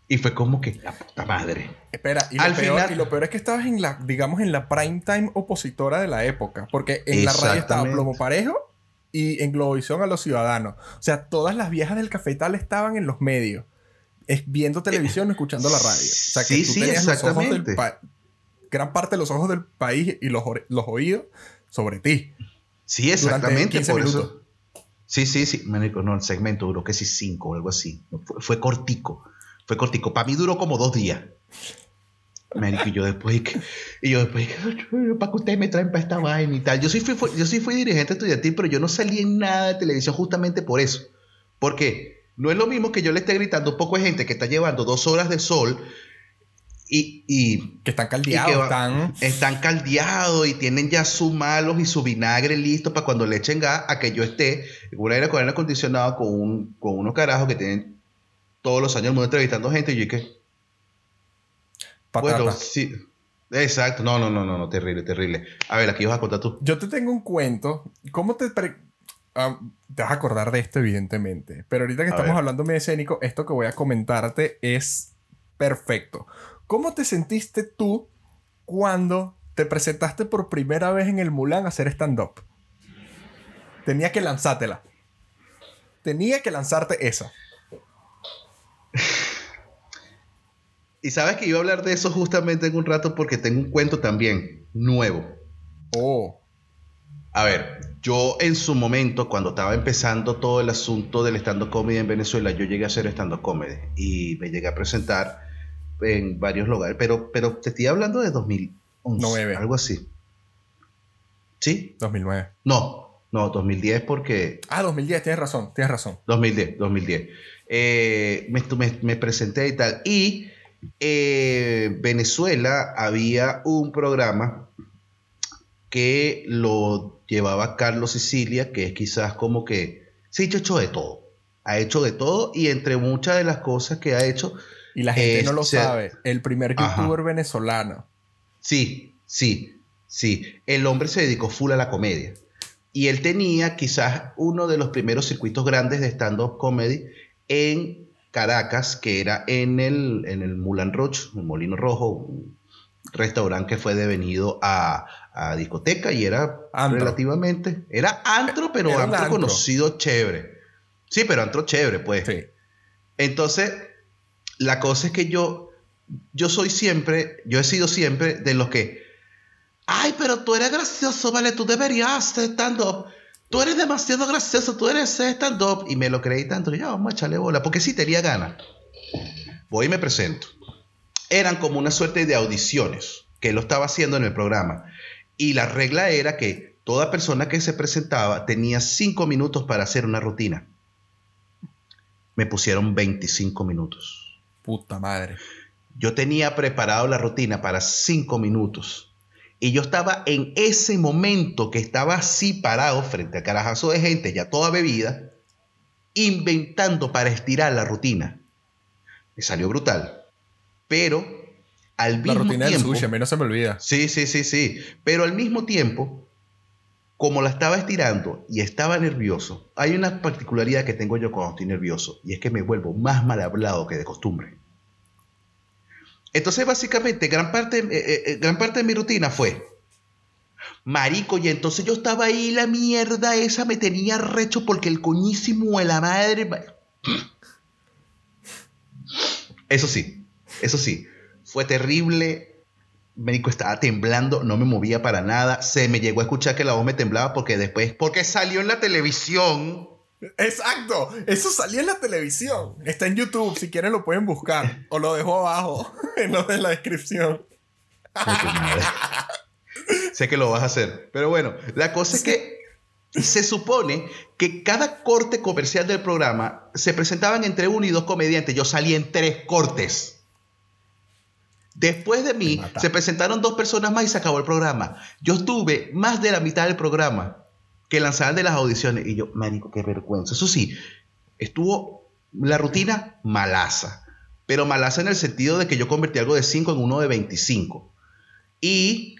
Y fue como que la puta madre. Espera, y lo, Al peor, y lo peor es que estabas en la, digamos, en la prime time opositora de la época. Porque en la radio estaba Plomo Parejo y en Globovisión a los ciudadanos. O sea, todas las viejas del cafetal estaban en los medios. Es, viendo televisión, escuchando la radio. O sea, que tú tenías Los ojos del gran parte de los ojos del país y los, los oídos sobre ti. Sí, exactamente. Por eso. Sí, sí, sí. no, el segmento duró casi cinco o algo así. Fue, cortico. Fue cortico. Para mí duró como dos días. y yo después, y yo después, para que ustedes me traen para esta vaina y tal. Yo sí fui, yo sí fui dirigente estudiantil, pero yo no salí en nada de televisión justamente por eso. Porque no es lo mismo que yo le esté gritando un poco de gente que está llevando dos horas de sol y, que están caldeados. están... están caldeados y tienen ya sus malos y su vinagre listo para cuando le echen gas a que yo esté en un aire con aire acondicionado con, un, con unos carajos que tienen todos los años el mundo entrevistando gente y yo que... Bueno, sí. Exacto, no, no, no, no, no, terrible, terrible. A ver, aquí vas a contar tú. Yo te tengo un cuento. ¿Cómo te... Ah, te vas a acordar de esto, evidentemente. Pero ahorita que estamos hablando de escénico, esto que voy a comentarte es perfecto. ¿Cómo te sentiste tú cuando te presentaste por primera vez en el Mulan a hacer stand-up? Tenía que lanzártela. Tenía que lanzarte esa. Y sabes que iba a hablar de eso justamente en un rato porque tengo un cuento también nuevo. Oh. A ver, yo en su momento, cuando estaba empezando todo el asunto del stand-up comedy en Venezuela, yo llegué a hacer stand-up comedy y me llegué a presentar en varios lugares, pero, pero te estoy hablando de 2011, algo así. ¿Sí? 2009. No, no, 2010 porque... Ah, 2010, tienes razón, tienes razón. 2010, 2010. Eh, me, presenté y tal. Y eh, Venezuela había un programa que lo llevaba Carlos Sicilia, que es quizás como que se ha hecho de todo. Ha hecho de todo y entre muchas de las cosas que ha hecho y la gente no lo sabe. El primer youtuber venezolano. Sí, sí, sí. El hombre se dedicó full a la comedia. Y él tenía quizás uno de los primeros circuitos grandes de stand-up comedy en Caracas, que era en el, en el Mulan Roche, el Molino Rojo, un restaurante que fue devenido a, a discoteca y era relativamente. Era antro, pero antro, conocido chévere. Sí, pero antro chévere, pues. Sí. Entonces, la cosa es que yo, yo soy siempre, yo he sido siempre de los que, ay, pero tú eres gracioso, vale, tú deberías estar stand-up. Tú eres demasiado gracioso, tú eres stand-up. Y me lo creí tanto, y ya vamos a echarle bola, porque sí tenía ganas. Voy y me presento. Eran como una suerte de audiciones que lo estaba haciendo en el programa. Y la regla era que toda persona que se presentaba tenía cinco minutos para hacer una rutina. Me pusieron 25 minutos. Puta madre. Yo tenía preparado la rutina para cinco minutos. Y yo estaba en ese momento que estaba así parado frente a carajazo de gente, ya toda bebida, inventando para estirar la rutina. Me salió brutal. Pero al mismo tiempo. La rutina del sushi, a mí no se me olvida. Sí, sí, sí, sí. Pero al mismo tiempo, como la estaba estirando y estaba nervioso, hay una particularidad que tengo yo cuando estoy nervioso y es que me vuelvo más mal hablado que de costumbre. Entonces, básicamente, gran parte, eh, eh, eh, gran parte de mi rutina fue Marico, y entonces yo estaba ahí, la mierda esa me tenía recho porque el coñísimo de la madre. Eso sí, eso sí, fue terrible médico estaba temblando, no me movía para nada. Se me llegó a escuchar que la voz me temblaba porque después, porque salió en la televisión. Exacto, eso salió en la televisión. Está en YouTube, si quieren lo pueden buscar. O lo dejo abajo, en lo de la descripción. sé que lo vas a hacer. Pero bueno, la cosa es que se supone que cada corte comercial del programa se presentaban entre uno y dos comediantes. Yo salí en tres cortes. Después de mí, se presentaron dos personas más y se acabó el programa. Yo estuve más de la mitad del programa que lanzaban de las audiciones. Y yo, marico, qué vergüenza. Eso sí, estuvo la rutina malaza. Pero malaza en el sentido de que yo convertí algo de 5 en uno de 25. Y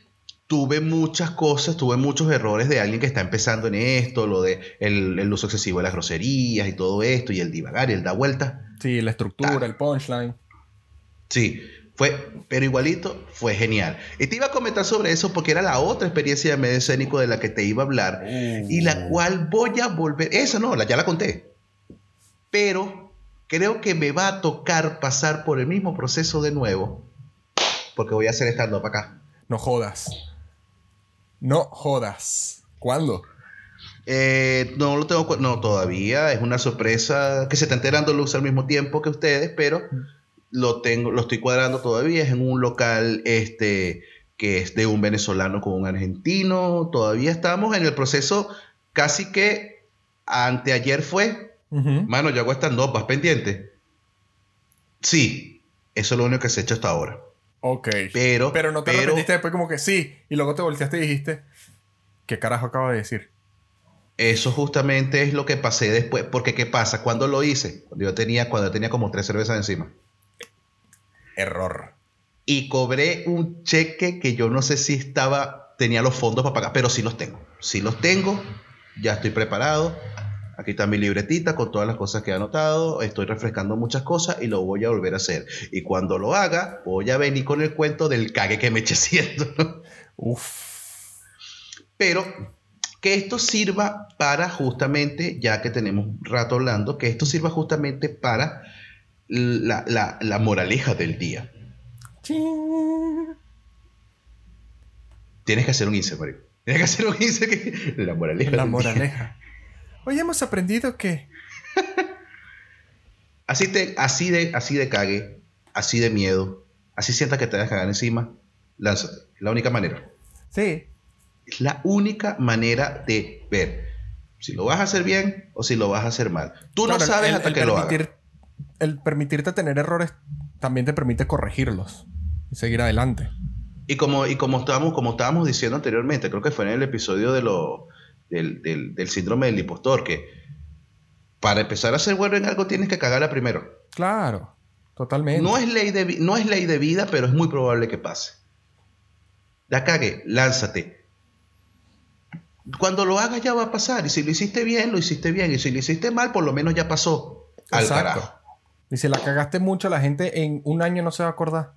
tuve muchas cosas, tuve muchos errores de alguien que está empezando en esto, lo de el, uso excesivo de las groserías y todo esto, y el divagar y el da vuelta. Sí, la estructura, el punchline. Sí, fue, pero igualito, fue genial. Y te iba a comentar sobre eso porque era la otra experiencia de medio escénico de la que te iba a hablar y la uh. cual voy a volver. Esa no, la, ya la conté. Pero creo que me va a tocar pasar por el mismo proceso de nuevo porque voy a hacer estando para acá. No jodas. No jodas. ¿Cuándo? Eh, no lo tengo, no, todavía. Es una sorpresa que se está enterando luz al mismo tiempo que ustedes, pero lo tengo, lo estoy cuadrando todavía, es en un local este que es de un venezolano con un argentino. Todavía estamos en el proceso, casi que anteayer fue. Mano, yo hago stand up, ¿vas pendiente? Sí, eso es lo único que se ha hecho hasta ahora. Ok. Pero, pero no te pero, después como que sí, y luego te volteaste y dijiste, ¿qué carajo acabo de decir? Eso justamente es lo que pasé después, porque ¿qué pasa? Cuando lo hice? Cuando yo tenía, cuando tenía como tres cervezas encima. Error. Y cobré un cheque que yo no sé si estaba, tenía los fondos para pagar, pero sí los tengo. Sí los tengo, ya estoy preparado. Aquí está mi libretita con todas las cosas que he anotado. Estoy refrescando muchas cosas y lo voy a volver a hacer. Y cuando lo haga, voy a venir con el cuento del cague que me eché haciendo. Uf. Pero que esto sirva para justamente, ya que tenemos rato hablando, que esto sirva justamente para la, moraleja del día. Tienes que hacer un insert, Mario. Tienes que hacer un insert que... La moraleja. La moraleja. Hoy hemos aprendido que... así, te, así, de, así de cague, así de miedo, así sientas que te vas a cagar encima, lánzate. Es la única manera. Sí. Es la única manera de ver si lo vas a hacer bien o si lo vas a hacer mal. Tú no sabes hasta que lo hagas el permitirte tener errores también te permite corregirlos y seguir adelante. Y como, y como, estábamos, como estábamos diciendo anteriormente, creo que fue en el episodio de lo, del, del, síndrome del impostor, que para empezar a ser bueno en algo tienes que cagarla primero. Claro, totalmente. No es, ley de, no es ley de vida, pero es muy probable que pase. La cague, lánzate. Cuando lo hagas ya va a pasar. Y si lo hiciste bien, lo hiciste bien. Y si lo hiciste mal, por lo menos ya pasó. Al carajo. Y si la cagaste mucho, la gente en un año no se va a acordar.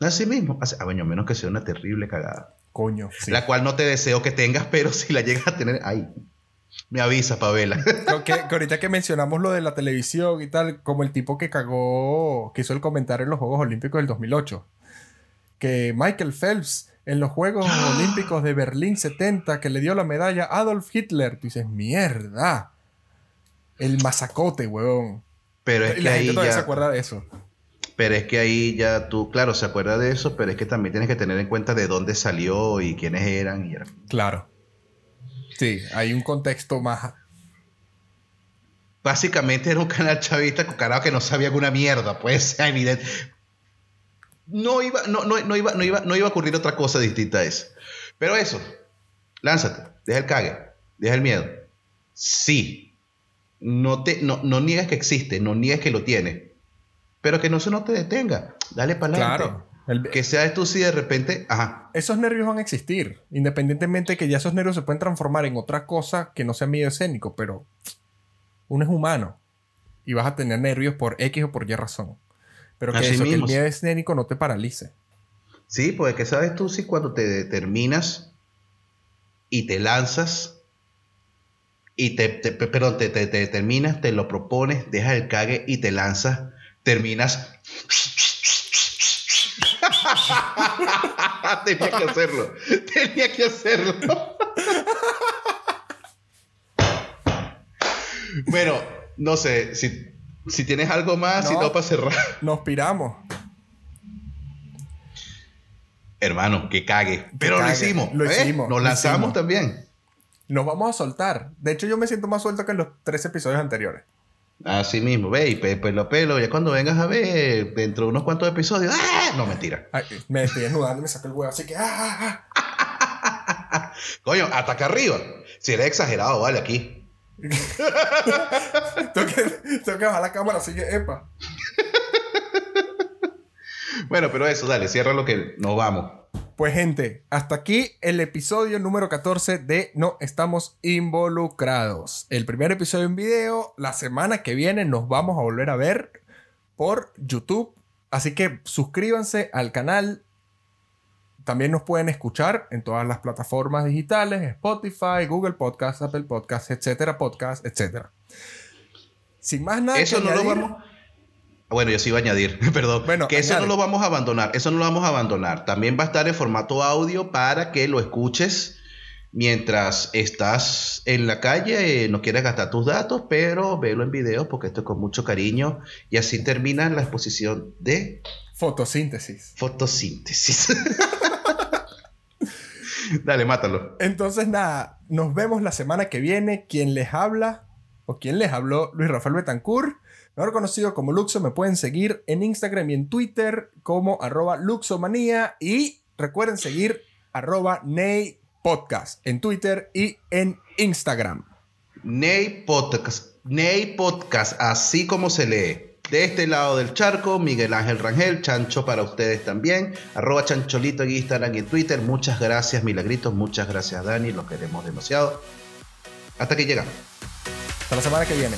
Así mismo. A ah, bueno, menos que sea una terrible cagada. Coño. La cual no te deseo que tengas, pero si la llegas a tener, ahí. Me avisa, Pavela. que, ahorita que mencionamos lo de la televisión y tal, como el tipo que cagó, que hizo el comentario en los Juegos Olímpicos del 2008. Que Michael Phelps en los Juegos Olímpicos de Berlín 70, que le dio la medalla a Adolf Hitler. Tú dices, mierda. El masacote, weón. Pero es que la ahí ya... se acuerda de eso. Pero es que ahí ya tú, claro, se acuerda de eso, pero es que también tienes que tener en cuenta de dónde salió y quiénes eran. Y Claro. Sí, hay un contexto más. Básicamente era un canal chavista con carajo que no sabía alguna mierda, pues, evidente. No iba, no, no, no, iba, no, iba, no iba a ocurrir otra cosa distinta a eso. Pero eso, lánzate, deja el cague, deja el miedo. Sí, no, te, no, no niegues que existe, no niegues que lo tiene. Pero que no se no te detenga. Dale para adelante. Claro. Que sea esto si de repente. Ajá. Esos nervios van a existir. Independientemente de que ya esos nervios se pueden transformar en otra cosa que no sea miedo escénico. Pero uno es humano. Y vas a tener nervios por X o por Y razón. Pero que, eso, que el miedo escénico no te paralice. Sí, pues que sabes tú si cuando te determinas y te lanzas y te, te perdón, te, te, te, terminas, te lo propones, dejas el cague y te lanzas, terminas. tenía que hacerlo, tenía que hacerlo. bueno, no sé, si, si tienes algo más, si no para cerrar. Nos piramos. Hermano, que cague. Pero lo hicimos. Lo ¿eh? hicimos. Nos lanzamos también nos vamos a soltar. De hecho, yo me siento más suelto que en los tres episodios anteriores. Así mismo, ve, y pelo pelo, ya cuando vengas a ver, dentro de unos cuantos episodios, ¡ah! No, mentira. me estoy desnudando y me saco el huevo, así que ¡ah! Coño, hasta acá arriba. Si eres exagerado, vale, aquí. tengo, que, tengo que bajar la cámara, así que, epa. bueno, pero eso, dale, cierra lo que nos vamos. Pues gente, hasta aquí el episodio número 14 de No estamos involucrados. El primer episodio en video, la semana que viene nos vamos a volver a ver por YouTube. Así que suscríbanse al canal. También nos pueden escuchar en todas las plataformas digitales, Spotify, Google Podcast, Apple Podcast, etcétera, podcast, etcétera. Sin más nada. Eso no lo vamos bueno, yo sí iba a añadir, perdón. Bueno, que eso no lo vamos a abandonar, eso no lo vamos a abandonar. También va a estar en formato audio para que lo escuches mientras estás en la calle, no quieres gastar tus datos, pero velo en video porque esto es con mucho cariño. Y así termina la exposición de... Fotosíntesis. Fotosíntesis. Dale, mátalo. Entonces, nada, nos vemos la semana que viene. Quien les habla, o quien les habló, Luis Rafael Betancourt. Mejor conocido como Luxo, me pueden seguir en Instagram y en Twitter como arroba Luxomanía y recuerden seguir arroba Ney Podcast en Twitter y en Instagram. Ney Podcast, Ney Podcast, así como se lee. De este lado del charco, Miguel Ángel Rangel, Chancho para ustedes también. Arroba Chancholito en Instagram y en Twitter. Muchas gracias, Milagritos. Muchas gracias, Dani. Los queremos demasiado. Hasta que llegamos. Hasta la semana que viene.